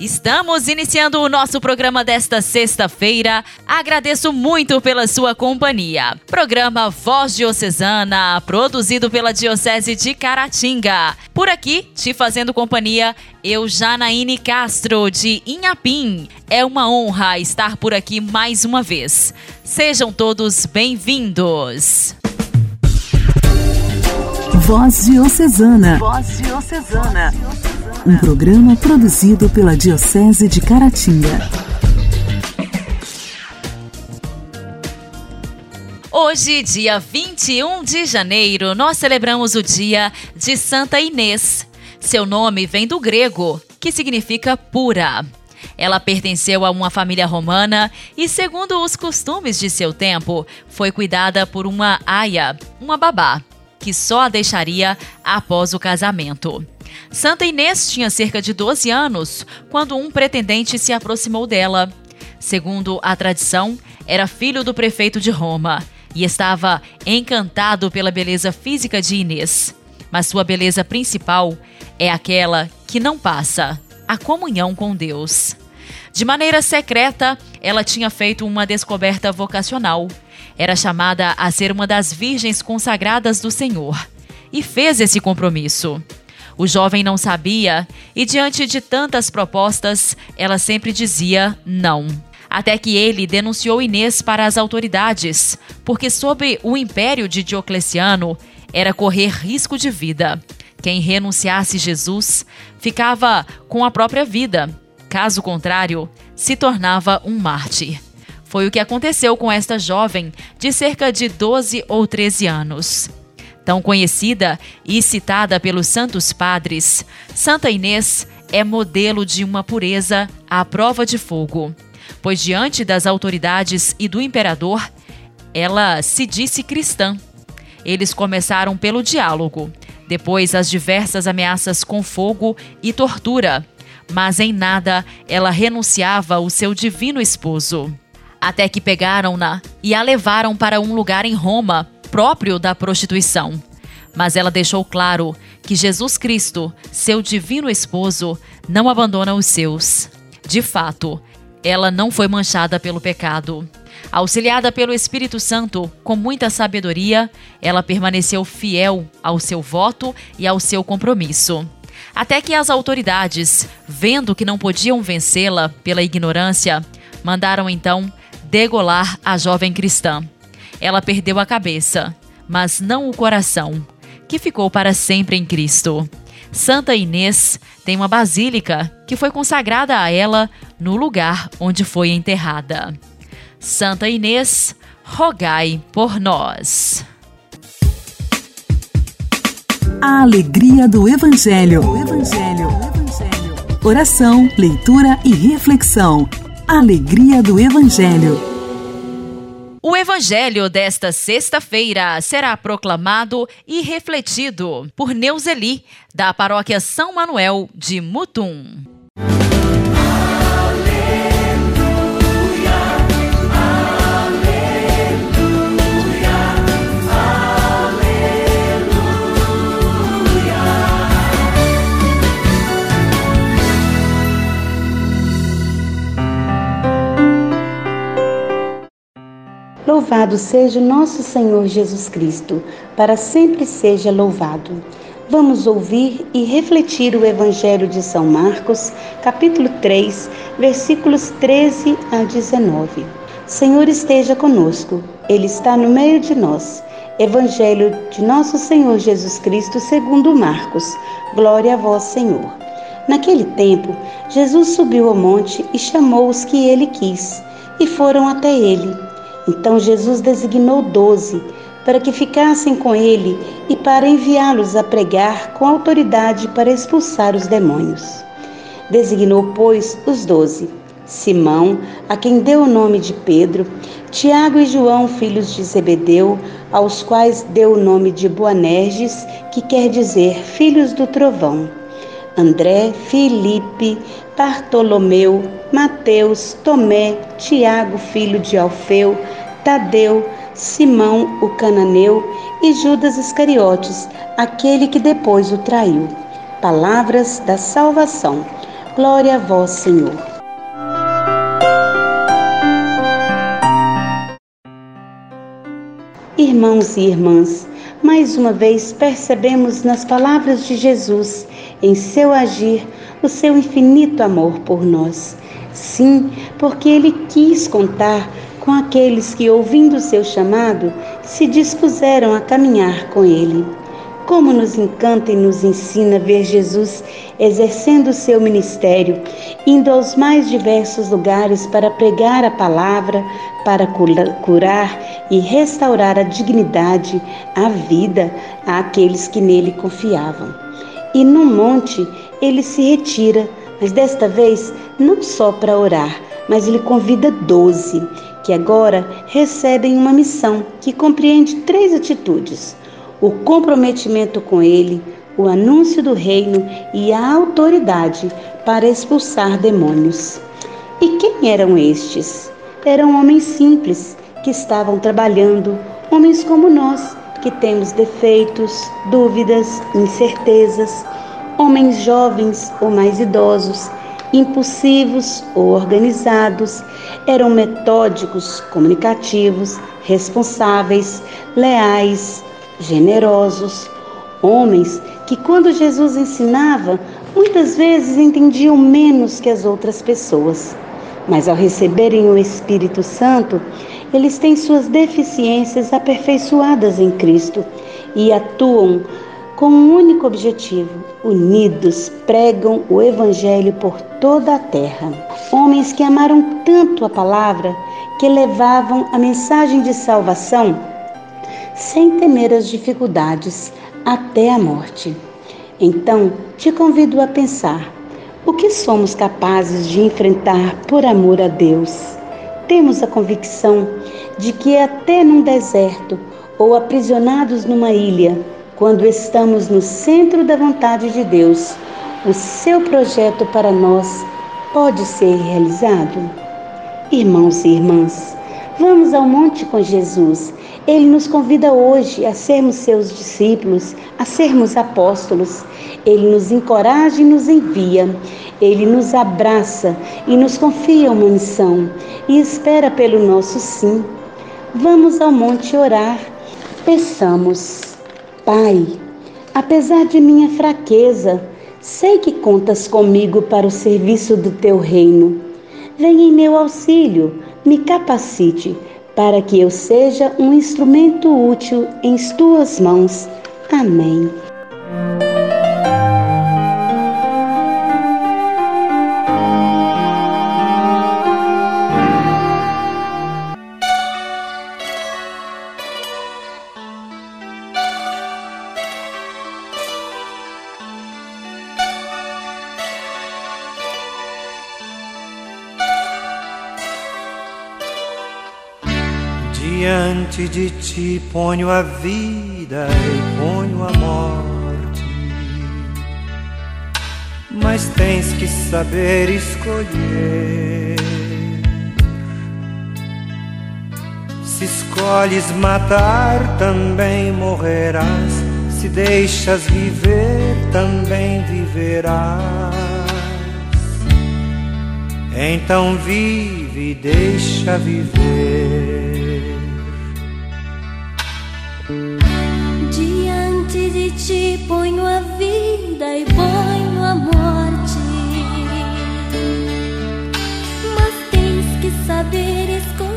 Estamos iniciando o nosso programa desta sexta-feira. Agradeço muito pela sua companhia. Programa Voz Diocesana, produzido pela Diocese de Caratinga. Por aqui, te fazendo companhia, eu, Janaíne Castro, de Inhapim. É uma honra estar por aqui mais uma vez. Sejam todos bem-vindos. Voz Diocesana. Voz Diocesana um programa produzido pela Diocese de Caratinga. Hoje, dia 21 de janeiro, nós celebramos o dia de Santa Inês. Seu nome vem do grego, que significa pura. Ela pertenceu a uma família romana e, segundo os costumes de seu tempo, foi cuidada por uma aia, uma babá, que só a deixaria após o casamento. Santa Inês tinha cerca de 12 anos quando um pretendente se aproximou dela. Segundo a tradição, era filho do prefeito de Roma e estava encantado pela beleza física de Inês. Mas sua beleza principal é aquela que não passa a comunhão com Deus. De maneira secreta, ela tinha feito uma descoberta vocacional. Era chamada a ser uma das virgens consagradas do Senhor e fez esse compromisso. O jovem não sabia e, diante de tantas propostas, ela sempre dizia não. Até que ele denunciou Inês para as autoridades, porque, sob o império de Diocleciano, era correr risco de vida. Quem renunciasse Jesus ficava com a própria vida. Caso contrário, se tornava um mártir. Foi o que aconteceu com esta jovem de cerca de 12 ou 13 anos. Tão conhecida e citada pelos santos padres, Santa Inês é modelo de uma pureza à prova de fogo, pois diante das autoridades e do imperador, ela se disse cristã. Eles começaram pelo diálogo, depois as diversas ameaças com fogo e tortura, mas em nada ela renunciava ao seu divino esposo. Até que pegaram-na e a levaram para um lugar em Roma próprio da prostituição. Mas ela deixou claro que Jesus Cristo, seu divino esposo, não abandona os seus. De fato, ela não foi manchada pelo pecado. Auxiliada pelo Espírito Santo, com muita sabedoria, ela permaneceu fiel ao seu voto e ao seu compromisso. Até que as autoridades, vendo que não podiam vencê-la pela ignorância, mandaram então degolar a jovem cristã. Ela perdeu a cabeça, mas não o coração, que ficou para sempre em Cristo. Santa Inês tem uma basílica que foi consagrada a ela no lugar onde foi enterrada. Santa Inês, rogai por nós. A alegria do Evangelho. O Evangelho. O Evangelho. Oração, leitura e reflexão. Alegria do Evangelho. O evangelho desta sexta-feira será proclamado e refletido por Neuzeli, da paróquia São Manuel de Mutum. Louvado seja nosso Senhor Jesus Cristo, para sempre seja louvado. Vamos ouvir e refletir o Evangelho de São Marcos, capítulo 3, versículos 13 a 19. Senhor esteja conosco, Ele está no meio de nós. Evangelho de nosso Senhor Jesus Cristo, segundo Marcos. Glória a vós, Senhor. Naquele tempo, Jesus subiu ao monte e chamou os que ele quis, e foram até ele. Então Jesus designou doze para que ficassem com ele e para enviá-los a pregar com autoridade para expulsar os demônios. Designou, pois, os doze: Simão, a quem deu o nome de Pedro, Tiago e João, filhos de Zebedeu, aos quais deu o nome de Boanerges, que quer dizer filhos do trovão. André, Felipe, Bartolomeu, Mateus, Tomé, Tiago, filho de Alfeu, Tadeu, Simão, o cananeu e Judas Iscariotes, aquele que depois o traiu. Palavras da salvação. Glória a vós, Senhor. Irmãos e irmãs, mais uma vez percebemos nas palavras de Jesus, em seu agir, o seu infinito amor por nós. Sim, porque ele quis contar com aqueles que, ouvindo o seu chamado, se dispuseram a caminhar com ele. Como nos encanta e nos ensina ver Jesus exercendo o seu ministério, indo aos mais diversos lugares para pregar a palavra, para curar e restaurar a dignidade, a vida àqueles que nele confiavam. E no monte ele se retira, mas desta vez não só para orar, mas ele convida doze, que agora recebem uma missão que compreende três atitudes o comprometimento com Ele, o anúncio do reino e a autoridade para expulsar demônios. E quem eram estes? Eram homens simples que estavam trabalhando, homens como nós, que temos defeitos, dúvidas, incertezas, homens jovens ou mais idosos, impulsivos ou organizados, eram metódicos, comunicativos, responsáveis, leais, generosos, homens que, quando Jesus ensinava, muitas vezes entendiam menos que as outras pessoas. Mas ao receberem o Espírito Santo, eles têm suas deficiências aperfeiçoadas em Cristo e atuam com um único objetivo: unidos pregam o Evangelho por toda a terra. Homens que amaram tanto a palavra que levavam a mensagem de salvação sem temer as dificuldades até a morte. Então, te convido a pensar: o que somos capazes de enfrentar por amor a Deus? Temos a convicção de que até num deserto ou aprisionados numa ilha, quando estamos no centro da vontade de Deus, o seu projeto para nós pode ser realizado? Irmãos e irmãs, vamos ao monte com Jesus ele nos convida hoje a sermos seus discípulos, a sermos apóstolos. Ele nos encoraja e nos envia. Ele nos abraça e nos confia uma missão e espera pelo nosso sim. Vamos ao monte orar. Peçamos, Pai, apesar de minha fraqueza, sei que contas comigo para o serviço do teu reino. Venha em meu auxílio, me capacite para que eu seja um instrumento útil em tuas mãos. Amém. Diante de ti ponho a vida e ponho a morte. Mas tens que saber escolher. Se escolhes matar, também morrerás. Se deixas viver, também viverás. Então vive e deixa viver. Que saber escolher.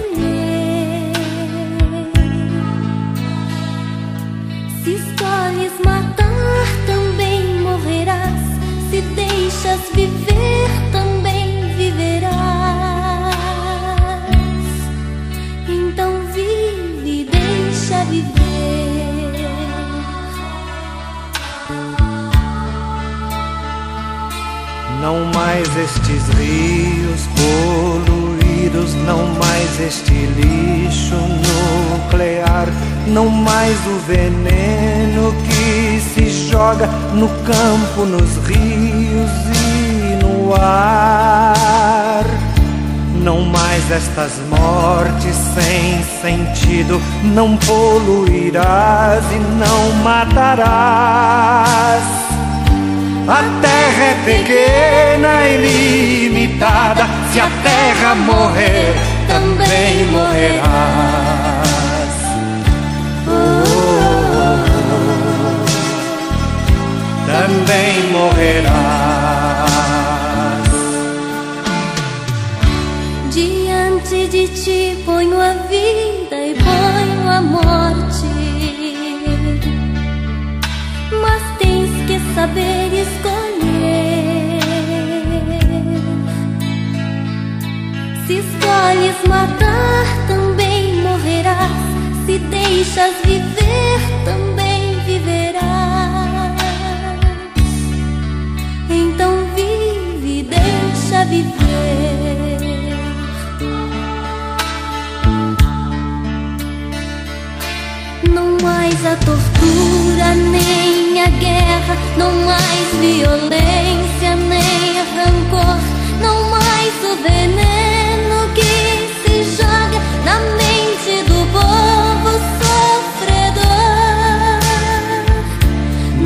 O veneno que se joga no campo, nos rios e no ar. Não mais estas mortes sem sentido, não poluirás e não matarás. A terra é pequena e limitada, se a terra morrer, também morrerás. Também morrerás. Diante de ti ponho a vida e ponho a morte. Mas tens que saber escolher. Se escolhes matar, também morrerás. Se deixas viver, Não mais a tortura, nem a guerra, não mais violência, nem rancor, não mais o veneno que se joga na mente do povo sofredor.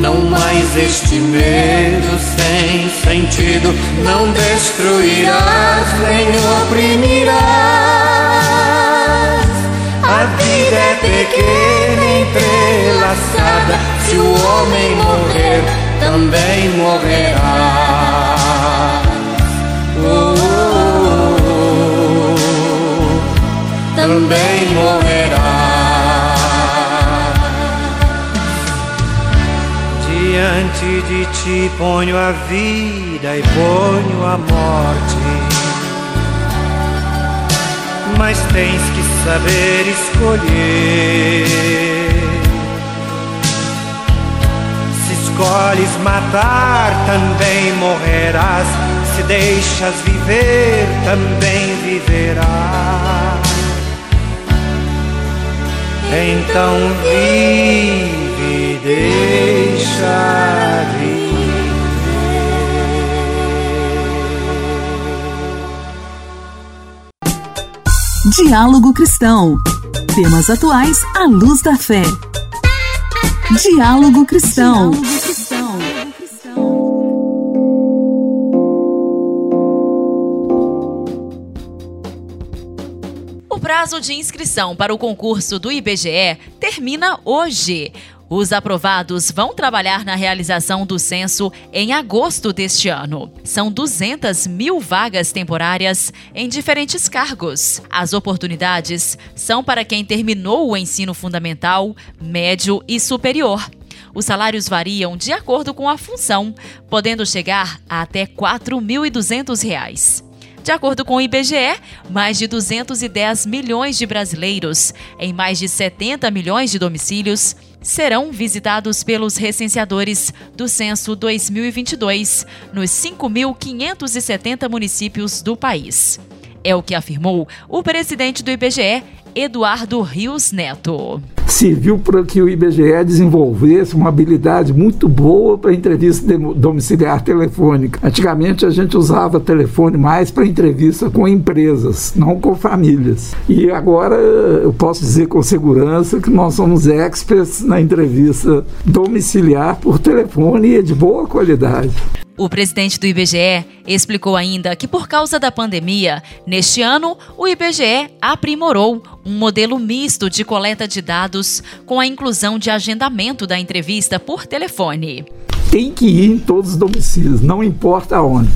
Não mais este medo sem sentido, não destruirás nem oprimirás. A vida é pequena, entrelaçada. Se o homem morrer, também morrerá. Oh, oh, oh, também morrerá. Diante de ti ponho a vida e ponho a morte. Mas tens que saber escolher. Se escolhes matar, também morrerás. Se deixas viver, também viverás. Então vive, deixa viver. Diálogo Cristão. Temas atuais à luz da fé. Diálogo Cristão. O prazo de inscrição para o concurso do IBGE termina hoje. Os aprovados vão trabalhar na realização do censo em agosto deste ano. São 200 mil vagas temporárias em diferentes cargos. As oportunidades são para quem terminou o ensino fundamental, médio e superior. Os salários variam de acordo com a função, podendo chegar a até R$ 4.200. De acordo com o IBGE, mais de 210 milhões de brasileiros, em mais de 70 milhões de domicílios, serão visitados pelos recenseadores do Censo 2022 nos 5.570 municípios do país. É o que afirmou o presidente do IBGE, Eduardo Rios Neto. Serviu para que o IBGE desenvolvesse uma habilidade muito boa para entrevista domiciliar telefônica. Antigamente a gente usava telefone mais para entrevista com empresas, não com famílias. E agora eu posso dizer com segurança que nós somos experts na entrevista domiciliar por telefone e é de boa qualidade. O presidente do IBGE explicou ainda que, por causa da pandemia, neste ano, o IBGE aprimorou um modelo misto de coleta de dados com a inclusão de agendamento da entrevista por telefone. Tem que ir em todos os domicílios, não importa onde.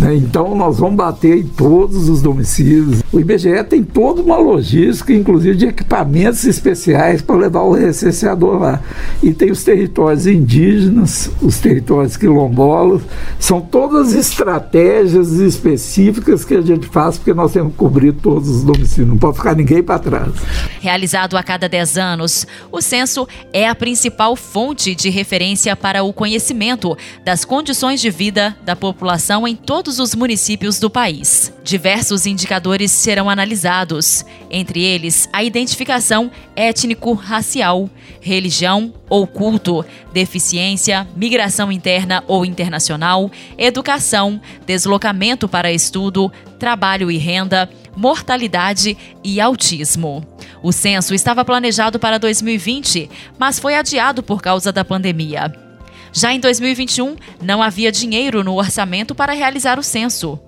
Né? Então nós vamos bater em todos os domicílios. O IBGE tem toda uma logística, inclusive de equipamentos especiais para levar o recenseador lá. E tem os territórios indígenas, os territórios quilombolas, são todas estratégias específicas que a gente faz porque nós temos que cobrir todos os domicílios, não pode ficar ninguém para trás. Realizado a cada 10 anos, o censo é a principal fonte de referência para o conhecimento das condições de vida da população em todos todos os municípios do país. Diversos indicadores serão analisados, entre eles a identificação étnico-racial, religião ou culto, deficiência, migração interna ou internacional, educação, deslocamento para estudo, trabalho e renda, mortalidade e autismo. O censo estava planejado para 2020, mas foi adiado por causa da pandemia. Já em 2021, não havia dinheiro no orçamento para realizar o censo.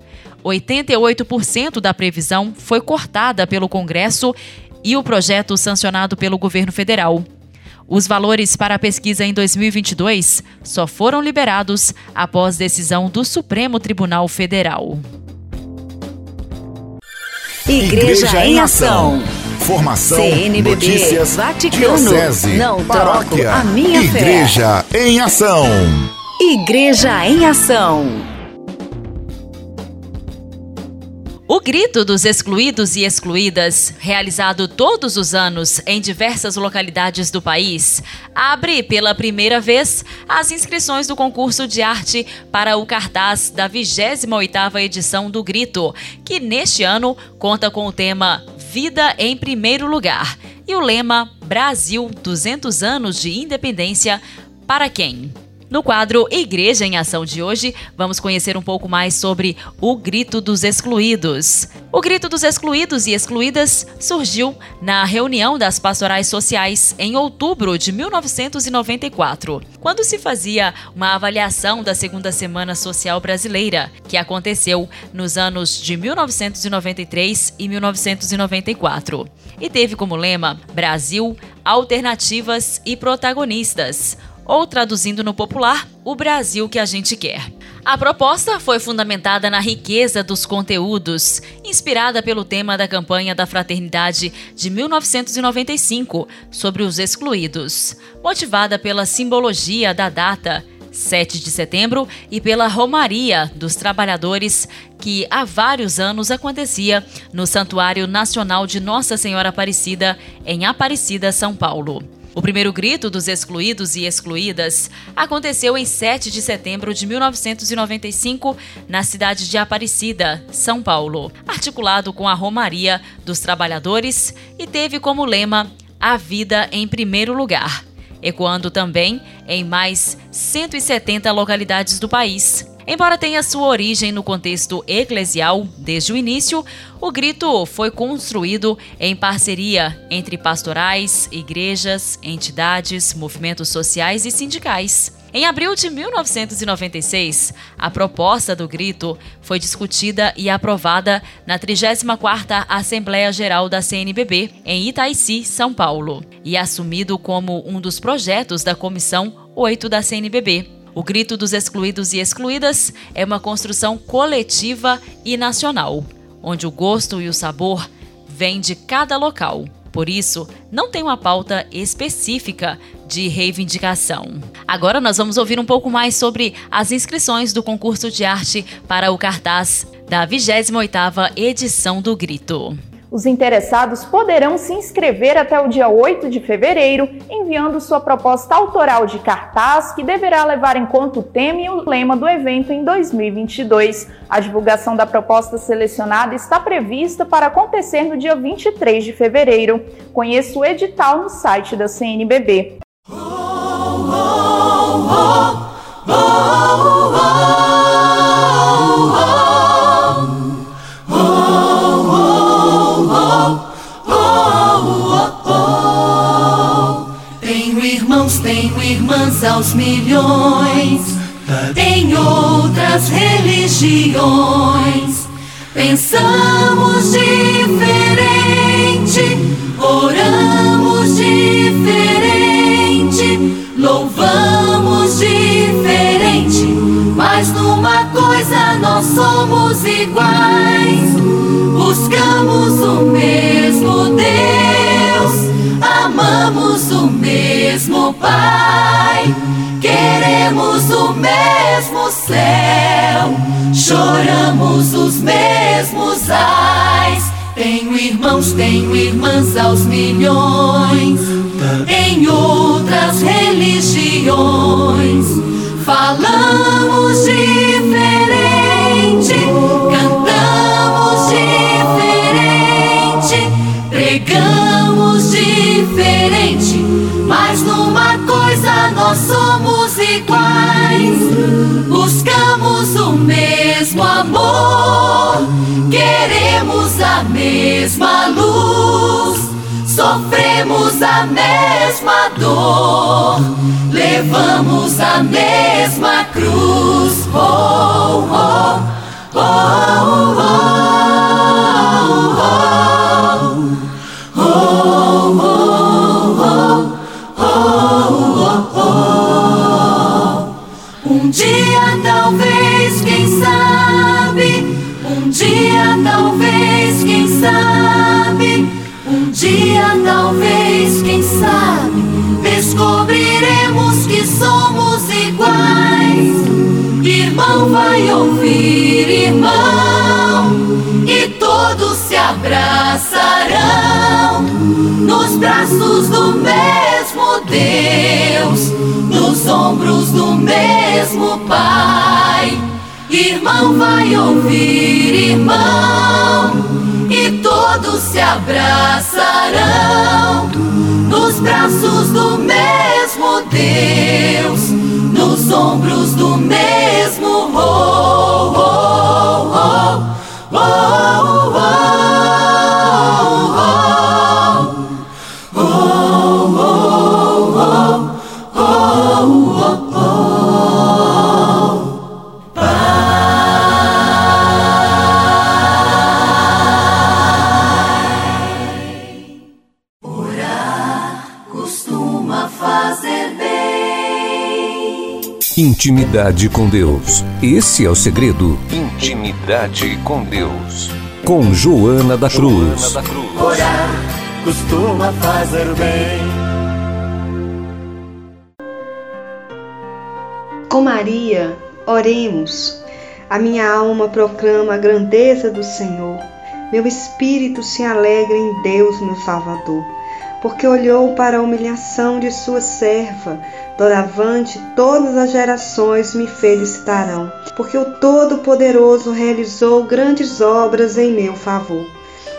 88% da previsão foi cortada pelo Congresso e o projeto sancionado pelo governo federal. Os valores para a pesquisa em 2022 só foram liberados após decisão do Supremo Tribunal Federal. Igreja, Igreja em Ação. Formação, CNBB, notícias, Vaticano, diocese, não paróquia, troco a minha Igreja fé. em Ação. Igreja em Ação. O Grito dos Excluídos e Excluídas, realizado todos os anos em diversas localidades do país, abre pela primeira vez as inscrições do concurso de arte para o cartaz da 28ª edição do Grito, que neste ano conta com o tema Vida em Primeiro Lugar e o lema Brasil 200 anos de independência para quem? No quadro Igreja em Ação de hoje, vamos conhecer um pouco mais sobre o Grito dos Excluídos. O Grito dos Excluídos e Excluídas surgiu na reunião das pastorais sociais em outubro de 1994, quando se fazia uma avaliação da Segunda Semana Social Brasileira, que aconteceu nos anos de 1993 e 1994, e teve como lema Brasil, Alternativas e Protagonistas ou traduzindo no popular, o Brasil que a gente quer. A proposta foi fundamentada na riqueza dos conteúdos, inspirada pelo tema da campanha da Fraternidade de 1995 sobre os excluídos, motivada pela simbologia da data 7 de setembro e pela Romaria dos Trabalhadores, que há vários anos acontecia no Santuário Nacional de Nossa Senhora Aparecida, em Aparecida, São Paulo. O primeiro grito dos excluídos e excluídas aconteceu em 7 de setembro de 1995 na cidade de Aparecida, São Paulo, articulado com a Romaria dos Trabalhadores e teve como lema A Vida em Primeiro Lugar, ecoando também em mais 170 localidades do país. Embora tenha sua origem no contexto eclesial desde o início, o grito foi construído em parceria entre pastorais, igrejas, entidades, movimentos sociais e sindicais. Em abril de 1996, a proposta do grito foi discutida e aprovada na 34ª Assembleia Geral da CNBB, em Itaici, São Paulo, e assumido como um dos projetos da Comissão 8 da CNBB. O grito dos excluídos e excluídas é uma construção coletiva e nacional, onde o gosto e o sabor vêm de cada local. Por isso, não tem uma pauta específica de reivindicação. Agora nós vamos ouvir um pouco mais sobre as inscrições do concurso de arte para o cartaz da 28ª edição do Grito. Os interessados poderão se inscrever até o dia 8 de fevereiro, enviando sua proposta autoral de cartaz, que deverá levar em conta o tema e o lema do evento em 2022. A divulgação da proposta selecionada está prevista para acontecer no dia 23 de fevereiro. Conheça o edital no site da CNBB. Irmãs aos milhões, em outras religiões. Pensamos diferente, oramos diferente, louvamos diferente, mas numa coisa nós somos iguais. Buscamos o mesmo Deus, amamos o mesmo Pai queremos o mesmo céu, choramos os mesmos ais. Tenho irmãos, tenho irmãs aos milhões, em outras religiões, falamos diferente Nós somos iguais, buscamos o mesmo amor, queremos a mesma luz, sofremos a mesma dor, levamos a mesma cruz. Oh, oh, oh, oh, oh, oh, oh. Dia talvez, quem sabe, um dia talvez, quem sabe, descobriremos que somos iguais. Irmão vai ouvir, irmão, e todos se abraçarão nos braços do mesmo Deus, nos ombros do mesmo Pai. Irmão vai ouvir, irmão, e todos se abraçarão. Nos braços do mesmo Deus, nos ombros do mesmo oh, oh, oh, Intimidade com Deus. Esse é o segredo. Intimidade com Deus. Com Joana da Cruz. Joana da Cruz. Orar costuma fazer bem. Com Maria, oremos. A minha alma proclama a grandeza do Senhor. Meu espírito se alegra em Deus, meu Salvador, porque olhou para a humilhação de sua serva. Doravante, todas as gerações me felicitarão, porque o Todo-Poderoso realizou grandes obras em meu favor.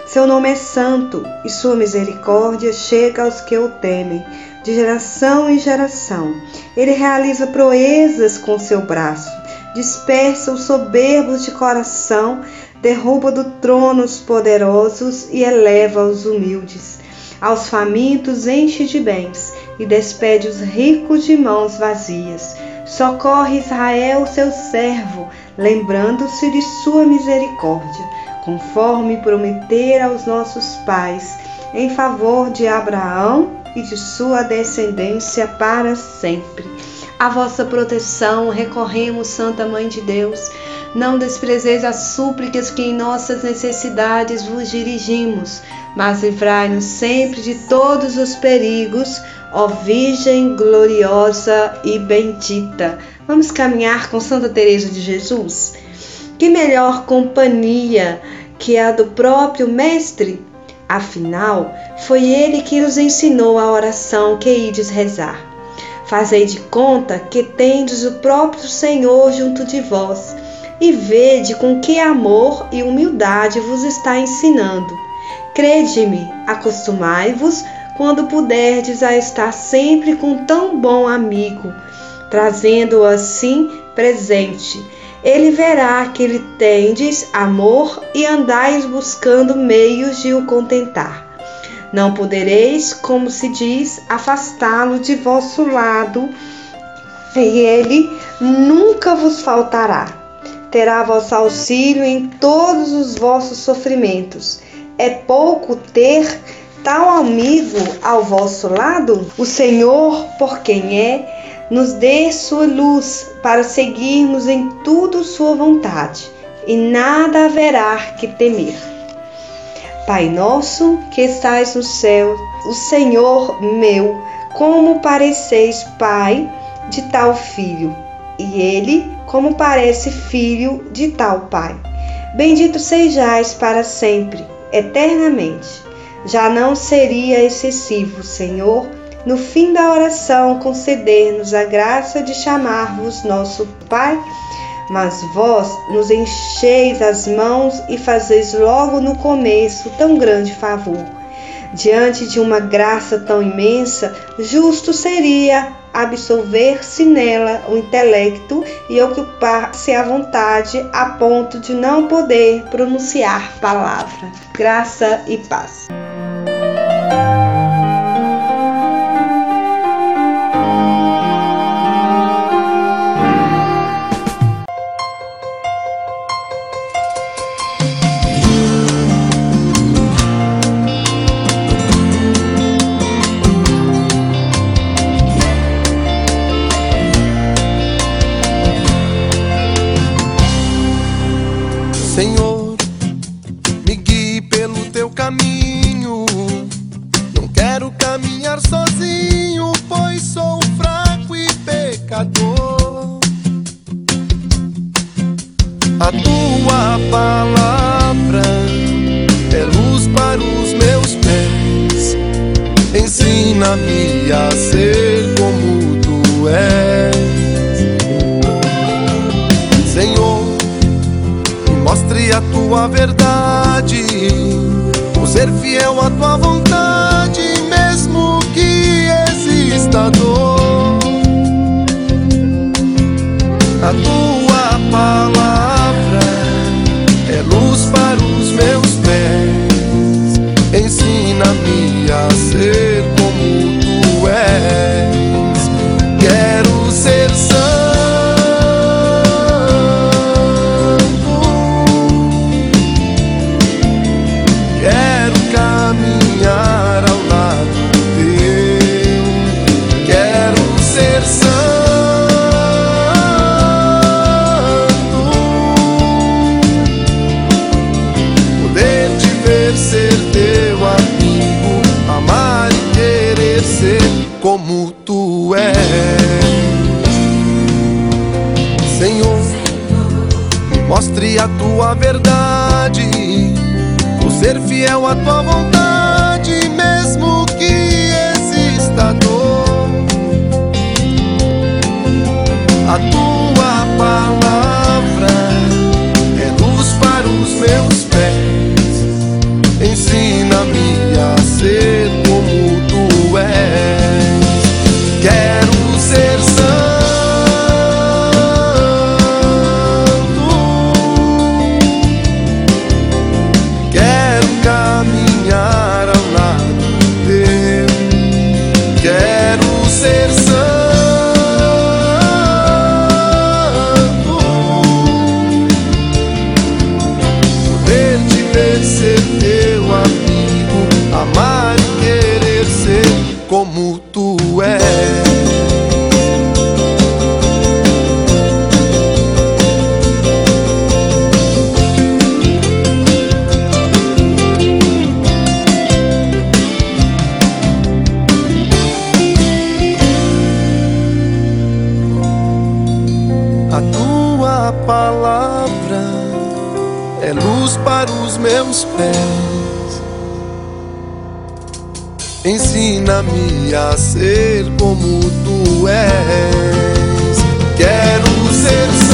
Seu nome é santo e sua misericórdia chega aos que o temem, de geração em geração. Ele realiza proezas com seu braço, dispersa os soberbos de coração, derruba do trono os poderosos e eleva os humildes. Aos famintos enche de bens e despede os ricos de mãos vazias. Socorre Israel, seu servo, lembrando-se de sua misericórdia, conforme prometer aos nossos pais, em favor de Abraão e de sua descendência para sempre. A vossa proteção recorremos, Santa Mãe de Deus. Não desprezeis as súplicas que em nossas necessidades vos dirigimos, mas livrai-nos sempre de todos os perigos, ó Virgem gloriosa e bendita. Vamos caminhar com Santa Teresa de Jesus? Que melhor companhia que a do próprio Mestre? Afinal, foi ele que nos ensinou a oração que ides rezar. Fazei de conta que tendes o próprio Senhor junto de vós, e vede com que amor e humildade vos está ensinando. Crede-me, acostumai-vos quando puderdes a estar sempre com tão bom amigo, trazendo-o assim presente. Ele verá que lhe tendes amor e andais buscando meios de o contentar. Não podereis, como se diz, afastá-lo de vosso lado, e ele nunca vos faltará. Terá vosso auxílio em todos os vossos sofrimentos. É pouco ter tal amigo ao vosso lado? O Senhor, por quem é, nos dê sua luz para seguirmos em tudo sua vontade, e nada haverá que temer. Pai nosso que estais no céu, o Senhor meu, como pareceis pai de tal filho, e ele como parece filho de tal pai. Bendito sejais para sempre, eternamente. Já não seria excessivo, Senhor, no fim da oração conceder-nos a graça de chamar-vos nosso Pai? Mas vós nos encheis as mãos e fazeis logo no começo tão grande favor. Diante de uma graça tão imensa, justo seria absolver-se nela o intelecto e ocupar-se à vontade a ponto de não poder pronunciar palavra. Graça e paz. computador. céu a tua vontade, mesmo que exista dor. A tua teus pés. Ensina-me a ser como tu és. Quero ser.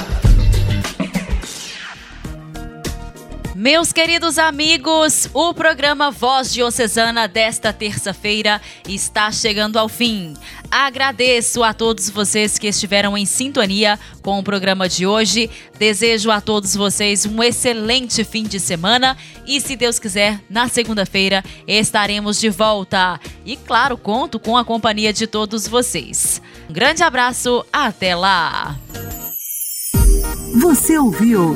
Meus queridos amigos, o programa Voz Diocesana desta terça-feira está chegando ao fim. Agradeço a todos vocês que estiveram em sintonia com o programa de hoje. Desejo a todos vocês um excelente fim de semana e, se Deus quiser, na segunda-feira estaremos de volta. E, claro, conto com a companhia de todos vocês. Um grande abraço, até lá! Você ouviu?